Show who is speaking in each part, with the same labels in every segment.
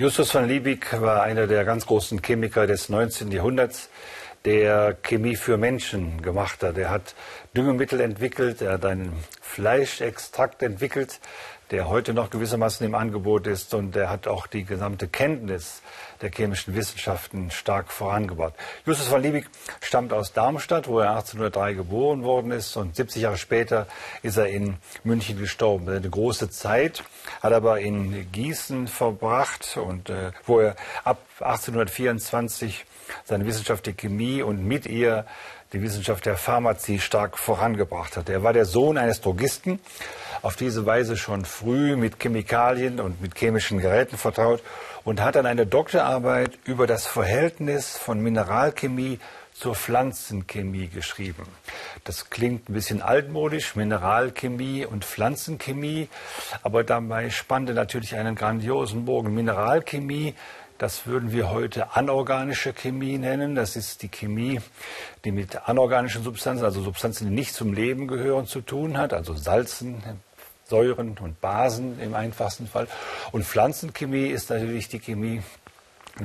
Speaker 1: Justus van Liebig war einer der ganz großen Chemiker des 19. Jahrhunderts, der Chemie für Menschen gemacht hat. Er hat Düngemittel entwickelt, er hat einen Fleischextrakt entwickelt, der heute noch gewissermaßen im Angebot ist und er hat auch die gesamte Kenntnis der chemischen Wissenschaften stark vorangebracht. Justus van Liebig stammt aus Darmstadt, wo er 1803 geboren worden ist und 70 Jahre später ist er in München gestorben. Eine große Zeit hat aber in Gießen verbracht und äh, wo er ab 1824 seine Wissenschaft der Chemie und mit ihr die Wissenschaft der Pharmazie stark vorangebracht hat. Er war der Sohn eines Drogisten, auf diese Weise schon früh mit Chemikalien und mit chemischen Geräten vertraut und hat dann eine Doktorarbeit über das Verhältnis von Mineralchemie zur Pflanzenchemie geschrieben. Das klingt ein bisschen altmodisch, Mineralchemie und Pflanzenchemie, aber dabei spannte natürlich einen grandiosen Bogen. Mineralchemie, das würden wir heute anorganische Chemie nennen. Das ist die Chemie, die mit anorganischen Substanzen, also Substanzen, die nicht zum Leben gehören, zu tun hat, also Salzen, Säuren und Basen im einfachsten Fall. Und Pflanzenchemie ist natürlich die Chemie,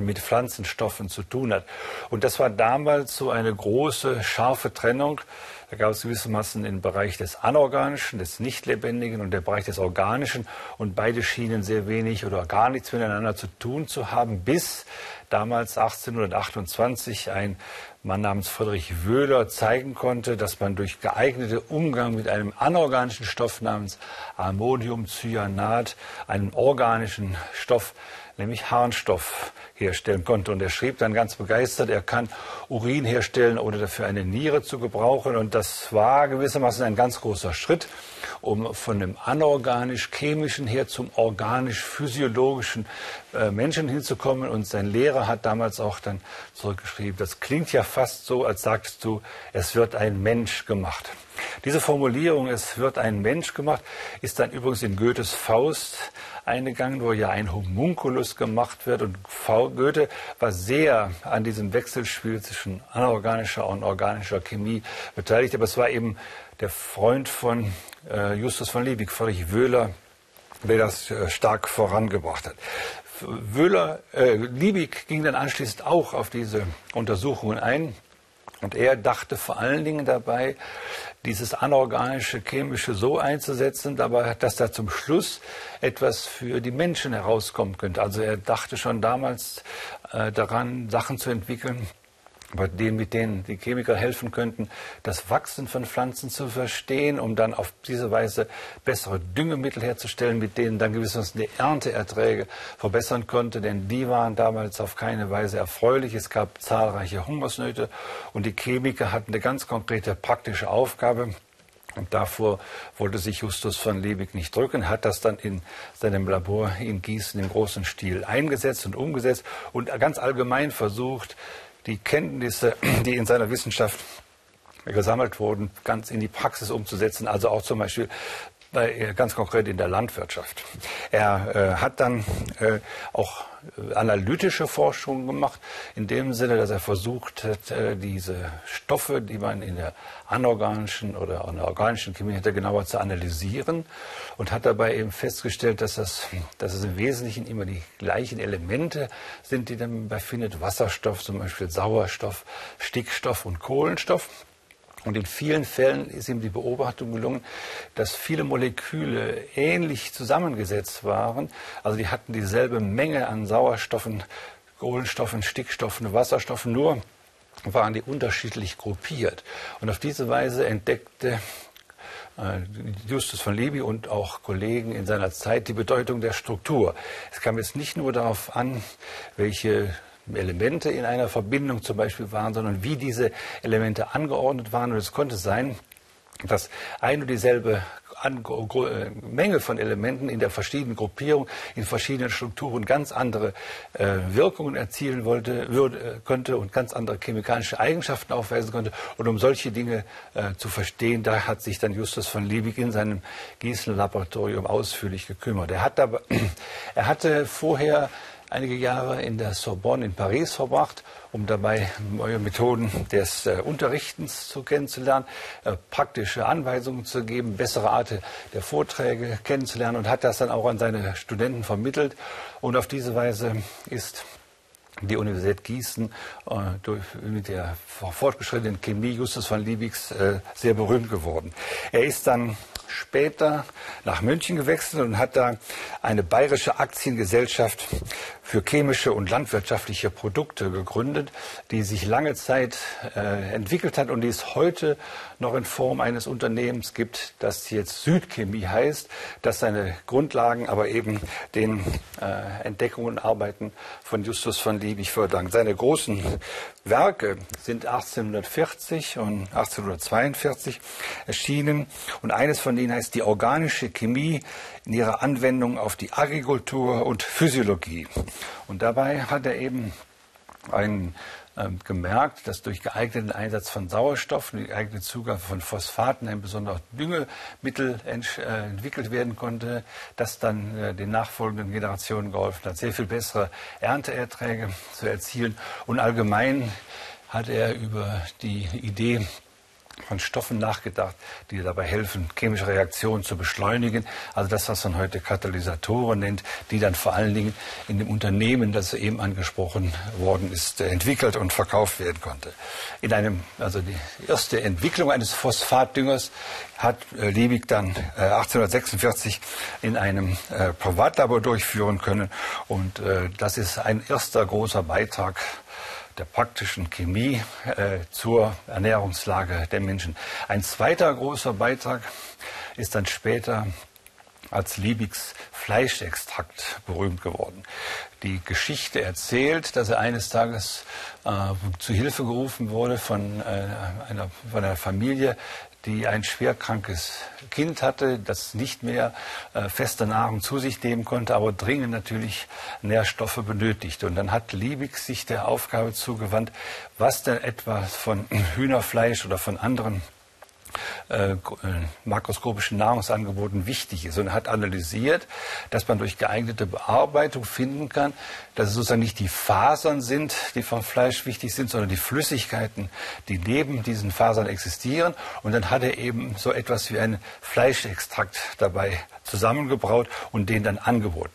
Speaker 1: mit Pflanzenstoffen zu tun hat. Und das war damals so eine große, scharfe Trennung. Da gab es gewissermaßen den Bereich des Anorganischen, des Nichtlebendigen und der Bereich des Organischen. Und beide schienen sehr wenig oder gar nichts miteinander zu tun zu haben, bis damals 1828 ein Mann namens Friedrich Wöhler zeigen konnte, dass man durch geeignete Umgang mit einem anorganischen Stoff namens Ammoniumcyanat einen organischen Stoff, nämlich Harnstoff, herstellen konnte. Und er schrieb dann ganz begeistert, er kann Urin herstellen, ohne dafür eine Niere zu gebrauchen. Und das war gewissermaßen ein ganz großer Schritt, um von dem anorganisch-chemischen her zum organisch-physiologischen äh, Menschen hinzukommen. Und sein Lehrer hat damals auch dann zurückgeschrieben, das klingt ja fast so, als sagst du, es wird ein Mensch gemacht. Diese Formulierung, es wird ein Mensch gemacht, ist dann übrigens in Goethes Faust eingegangen, wo ja ein Homunculus gemacht wird. Und Goethe war sehr an diesem Wechselspiel zwischen anorganischer und organischer Chemie beteiligt. Aber es war eben der Freund von äh, Justus von Liebig, Friedrich Wöhler, der das äh, stark vorangebracht hat. Wöhler, äh, Liebig ging dann anschließend auch auf diese Untersuchungen ein. Und er dachte vor allen Dingen dabei, dieses anorganische Chemische so einzusetzen, dabei, dass da zum Schluss etwas für die Menschen herauskommen könnte. Also er dachte schon damals äh, daran, Sachen zu entwickeln, bei denen, mit denen die Chemiker helfen könnten, das Wachsen von Pflanzen zu verstehen, um dann auf diese Weise bessere Düngemittel herzustellen, mit denen dann gewissermaßen die Ernteerträge verbessern konnte, denn die waren damals auf keine Weise erfreulich. Es gab zahlreiche Hungersnöte und die Chemiker hatten eine ganz konkrete praktische Aufgabe. Und davor wollte sich Justus von Liebig nicht drücken, hat das dann in seinem Labor in Gießen im großen Stil eingesetzt und umgesetzt und ganz allgemein versucht, die Kenntnisse, die in seiner Wissenschaft gesammelt wurden, ganz in die Praxis umzusetzen, also auch zum Beispiel bei, ganz konkret in der Landwirtschaft. Er äh, hat dann äh, auch äh, analytische Forschung gemacht, in dem Sinne, dass er versucht hat, äh, diese Stoffe, die man in der anorganischen oder in der organischen Chemie hätte, genauer zu analysieren und hat dabei eben festgestellt, dass, das, dass es im Wesentlichen immer die gleichen Elemente sind, die man befindet. Wasserstoff, zum Beispiel Sauerstoff, Stickstoff und Kohlenstoff. Und in vielen Fällen ist ihm die Beobachtung gelungen, dass viele Moleküle ähnlich zusammengesetzt waren. Also die hatten dieselbe Menge an Sauerstoffen, Kohlenstoffen, Stickstoffen, Wasserstoffen, nur waren die unterschiedlich gruppiert. Und auf diese Weise entdeckte äh, Justus von Liebig und auch Kollegen in seiner Zeit die Bedeutung der Struktur. Es kam jetzt nicht nur darauf an, welche Elemente in einer Verbindung zum Beispiel waren, sondern wie diese Elemente angeordnet waren. Und es konnte sein, dass ein und dieselbe äh, Menge von Elementen in der verschiedenen Gruppierung, in verschiedenen Strukturen ganz andere äh, Wirkungen erzielen wollte, würde, äh, könnte und ganz andere chemikalische Eigenschaften aufweisen konnte. Und um solche Dinge äh, zu verstehen, da hat sich dann Justus von Liebig in seinem Gießen-Laboratorium ausführlich gekümmert. Er, hat dabei, er hatte vorher einige Jahre in der Sorbonne in Paris verbracht, um dabei neue Methoden des äh, Unterrichtens zu kennenzulernen, äh, praktische Anweisungen zu geben, bessere Art der Vorträge kennenzulernen und hat das dann auch an seine Studenten vermittelt. Und auf diese Weise ist die Universität Gießen äh, durch, mit der fortgeschrittenen Chemie Justus von Liebigs äh, sehr berühmt geworden. Er ist dann später nach München gewechselt und hat da eine bayerische Aktiengesellschaft für chemische und landwirtschaftliche Produkte gegründet, die sich lange Zeit äh, entwickelt hat und die es heute noch in Form eines Unternehmens gibt, das jetzt Südchemie heißt, das seine Grundlagen aber eben den äh, Entdeckungen und Arbeiten von Justus von Liebig verdankt. Seine großen Werke sind 1840 und 1842 erschienen und eines von ihnen heißt die organische Chemie in ihrer Anwendung auf die Agrikultur und Physiologie. Und dabei hat er eben ein, äh, gemerkt, dass durch geeigneten Einsatz von Sauerstoff und geeignete Zugabe von Phosphaten ein besonderes Düngemittel ent, äh, entwickelt werden konnte, das dann äh, den nachfolgenden Generationen geholfen hat, sehr viel bessere Ernteerträge zu erzielen. Und allgemein hat er über die Idee von Stoffen nachgedacht, die dabei helfen, chemische Reaktionen zu beschleunigen. Also das, was man heute Katalysatoren nennt, die dann vor allen Dingen in dem Unternehmen, das eben angesprochen worden ist, entwickelt und verkauft werden konnte. In einem, also die erste Entwicklung eines Phosphatdüngers hat äh, Liebig dann 1846 äh, in einem äh, Privatlabor durchführen können. Und das ist ein erster großer Beitrag der praktischen Chemie äh, zur Ernährungslage der Menschen. Ein zweiter großer Beitrag ist dann später als Liebigs Fleischextrakt berühmt geworden. Die Geschichte erzählt, dass er eines Tages äh, zu Hilfe gerufen wurde von, äh, einer, von einer Familie, die ein schwerkrankes Kind hatte, das nicht mehr äh, feste Nahrung zu sich nehmen konnte, aber dringend natürlich Nährstoffe benötigte. Und dann hat Liebig sich der Aufgabe zugewandt, was denn etwa von Hühnerfleisch oder von anderen äh, äh, makroskopischen Nahrungsangeboten wichtig ist und hat analysiert, dass man durch geeignete Bearbeitung finden kann, dass es sozusagen nicht die Fasern sind, die vom Fleisch wichtig sind, sondern die Flüssigkeiten, die neben diesen Fasern existieren. Und dann hat er eben so etwas wie einen Fleischextrakt dabei zusammengebraut und den dann angeboten.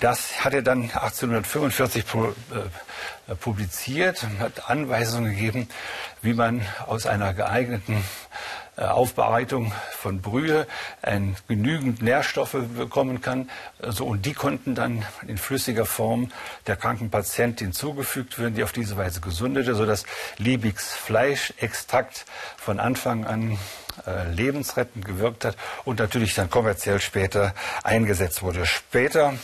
Speaker 1: Das hat er dann 1845 äh, publiziert und hat Anweisungen gegeben, wie man aus einer geeigneten Aufbereitung von Brühe ein, genügend Nährstoffe bekommen kann. Also, und die konnten dann in flüssiger Form der kranken Patientin zugefügt werden, die auf diese Weise gesundete, sodass Liebigs Fleischextrakt von Anfang an äh, lebensrettend gewirkt hat und natürlich dann kommerziell später eingesetzt wurde. Später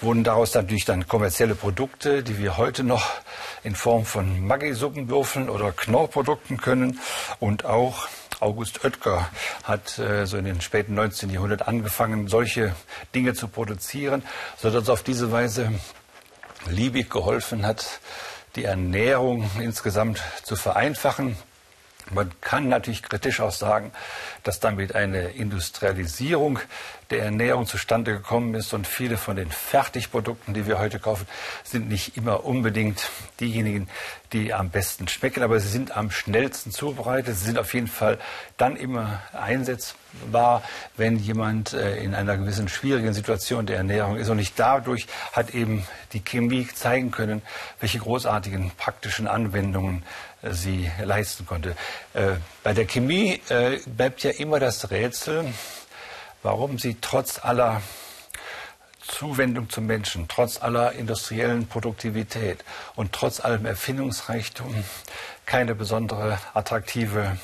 Speaker 1: wurden daraus natürlich dann kommerzielle Produkte, die wir heute noch in Form von Maggi-Suppenwürfeln oder Knorrprodukten können und auch August Oetker hat äh, so in den späten 19. Jahrhundert angefangen, solche Dinge zu produzieren, sodass auf diese Weise Liebig geholfen hat, die Ernährung insgesamt zu vereinfachen. Man kann natürlich kritisch auch sagen, dass damit eine Industrialisierung der Ernährung zustande gekommen ist und viele von den Fertigprodukten, die wir heute kaufen, sind nicht immer unbedingt diejenigen, die am besten schmecken, aber sie sind am schnellsten zubereitet. Sie sind auf jeden Fall dann immer einsetzbar, wenn jemand äh, in einer gewissen schwierigen Situation der Ernährung ist. Und nicht dadurch hat eben die Chemie zeigen können, welche großartigen praktischen Anwendungen sie leisten konnte. Äh, bei der Chemie bleibt ja immer das Rätsel, warum sie trotz aller Zuwendung zum Menschen, trotz aller industriellen Produktivität und trotz allem Erfindungsreichtum keine besondere attraktive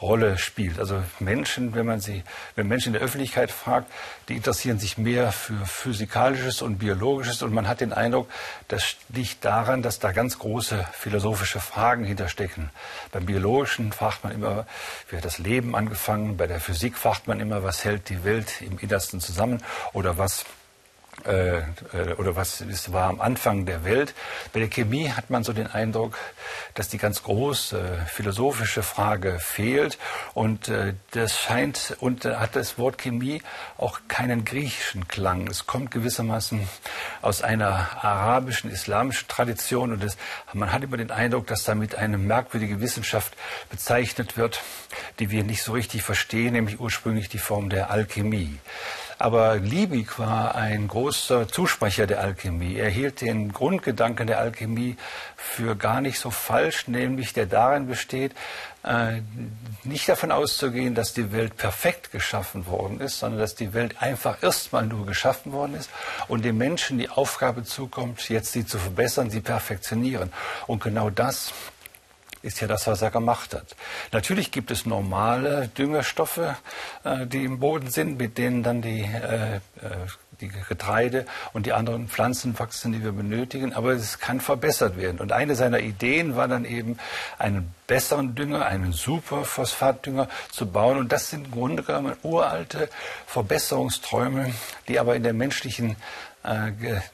Speaker 1: Rolle spielt. Also Menschen, wenn man sie, wenn Menschen in der Öffentlichkeit fragt, die interessieren sich mehr für physikalisches und biologisches und man hat den Eindruck, das liegt daran, dass da ganz große philosophische Fragen hinterstecken. Beim biologischen fragt man immer, wie hat das Leben angefangen? Bei der Physik fragt man immer, was hält die Welt im Innersten zusammen oder was äh, äh, oder was ist, war am Anfang der Welt. Bei der Chemie hat man so den Eindruck, dass die ganz große philosophische Frage fehlt und äh, das scheint und äh, hat das Wort Chemie auch keinen griechischen Klang. Es kommt gewissermaßen aus einer arabischen, islamischen Tradition und es, man hat immer den Eindruck, dass damit eine merkwürdige Wissenschaft bezeichnet wird, die wir nicht so richtig verstehen, nämlich ursprünglich die Form der Alchemie. Aber Liebig war ein großer Zusprecher der Alchemie. Er hielt den Grundgedanken der Alchemie für gar nicht so falsch, nämlich der darin besteht, äh, nicht davon auszugehen, dass die Welt perfekt geschaffen worden ist, sondern dass die Welt einfach erstmal nur geschaffen worden ist und dem Menschen die Aufgabe zukommt, jetzt sie zu verbessern, sie perfektionieren. Und genau das ist ja das, was er gemacht hat. Natürlich gibt es normale Düngerstoffe, äh, die im Boden sind, mit denen dann die, äh, äh, die Getreide und die anderen Pflanzen wachsen, die wir benötigen, aber es kann verbessert werden. Und eine seiner Ideen war dann eben, einen besseren Dünger, einen Superphosphatdünger zu bauen. Und das sind im Grunde genommen uralte Verbesserungsträume, die aber in der menschlichen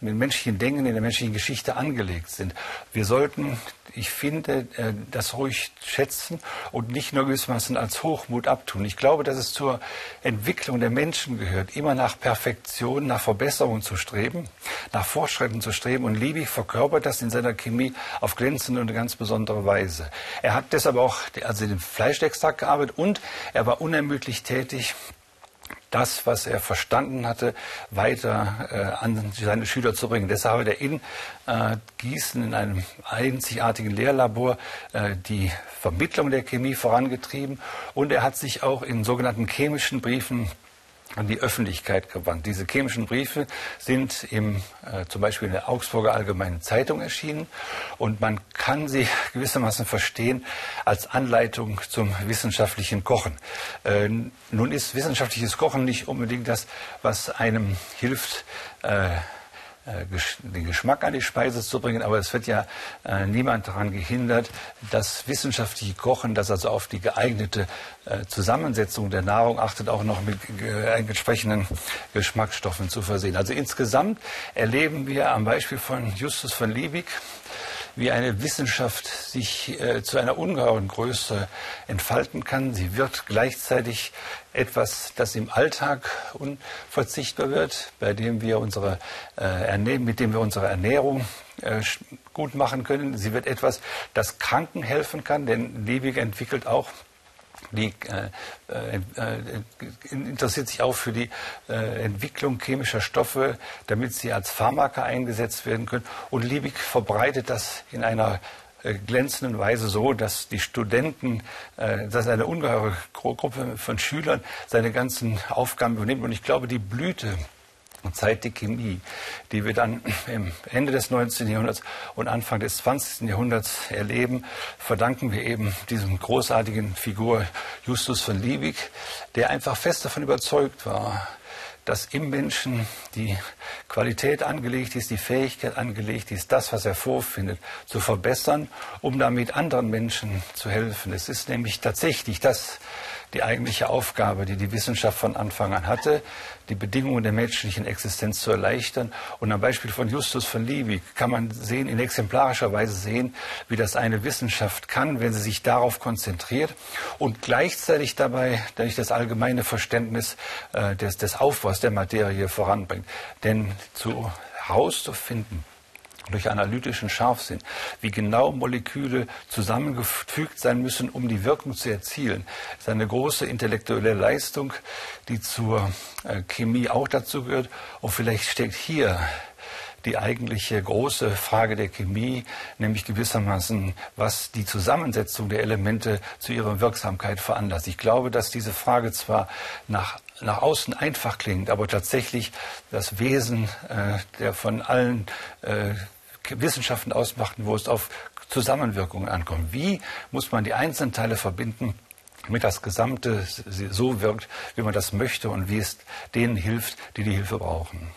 Speaker 1: mit menschlichen Denken, in der menschlichen Geschichte angelegt sind. Wir sollten, ich finde, äh, das ruhig schätzen und nicht nur gewissermaßen als Hochmut abtun. Ich glaube, dass es zur Entwicklung der Menschen gehört, immer nach Perfektion, nach Verbesserung zu streben, nach Fortschritten zu streben. Und Liebig verkörpert das in seiner Chemie auf glänzende und ganz besondere Weise. Er hat deshalb auch also den Fleischextrakt gearbeitet und er war unermüdlich tätig das, was er verstanden hatte, weiter äh, an seine Schüler zu bringen. Deshalb hat er in äh, Gießen in einem einzigartigen Lehrlabor äh, die Vermittlung der Chemie vorangetrieben und er hat sich auch in sogenannten chemischen Briefen an die Öffentlichkeit gewandt. Diese chemischen Briefe sind im, äh, zum Beispiel in der Augsburger Allgemeinen Zeitung erschienen und man kann sie gewissermaßen verstehen als Anleitung zum wissenschaftlichen Kochen. Äh, nun ist wissenschaftliches Kochen nicht unbedingt das, was einem hilft, äh, den Geschmack an die Speise zu bringen, aber es wird ja äh, niemand daran gehindert, das wissenschaftliche Kochen, das also auf die geeignete äh, Zusammensetzung der Nahrung achtet, auch noch mit äh, entsprechenden Geschmacksstoffen zu versehen. Also insgesamt erleben wir am Beispiel von Justus von Liebig, wie eine Wissenschaft sich äh, zu einer ungeheuren Größe entfalten kann. Sie wird gleichzeitig etwas, das im Alltag unverzichtbar wird, bei dem wir unsere, äh, mit dem wir unsere Ernährung äh, gut machen können. Sie wird etwas, das Kranken helfen kann, denn Liebig entwickelt auch die äh, äh, äh, interessiert sich auch für die äh, Entwicklung chemischer Stoffe, damit sie als Pharmaka eingesetzt werden können. Und Liebig verbreitet das in einer äh, glänzenden Weise so, dass die Studenten, äh, dass eine ungeheure Gruppe von Schülern seine ganzen Aufgaben übernimmt. Und ich glaube, die Blüte Zeit der Chemie, die wir dann im Ende des 19. Jahrhunderts und Anfang des 20. Jahrhunderts erleben, verdanken wir eben diesem großartigen Figur Justus von Liebig, der einfach fest davon überzeugt war, dass im Menschen die Qualität angelegt ist, die Fähigkeit angelegt ist, das, was er vorfindet, zu verbessern, um damit anderen Menschen zu helfen. Es ist nämlich tatsächlich das, die eigentliche Aufgabe, die die Wissenschaft von Anfang an hatte, die Bedingungen der menschlichen Existenz zu erleichtern. Und am Beispiel von Justus von Liebig kann man sehen, in exemplarischer Weise sehen, wie das eine Wissenschaft kann, wenn sie sich darauf konzentriert und gleichzeitig dabei durch das allgemeine Verständnis äh, des, des Aufbaus der Materie voranbringt. Denn zu herauszufinden, durch analytischen Scharfsinn, wie genau Moleküle zusammengefügt sein müssen, um die Wirkung zu erzielen. Das ist eine große intellektuelle Leistung, die zur äh, Chemie auch dazu gehört. Und vielleicht steckt hier die eigentliche große Frage der Chemie, nämlich gewissermaßen, was die Zusammensetzung der Elemente zu ihrer Wirksamkeit veranlasst. Ich glaube, dass diese Frage zwar nach nach außen einfach klingt, aber tatsächlich das Wesen äh, der von allen äh, Wissenschaften ausmachten, wo es auf Zusammenwirkungen ankommt. Wie muss man die einzelnen Teile verbinden, damit das Gesamte so wirkt, wie man das möchte und wie es denen hilft, die die Hilfe brauchen.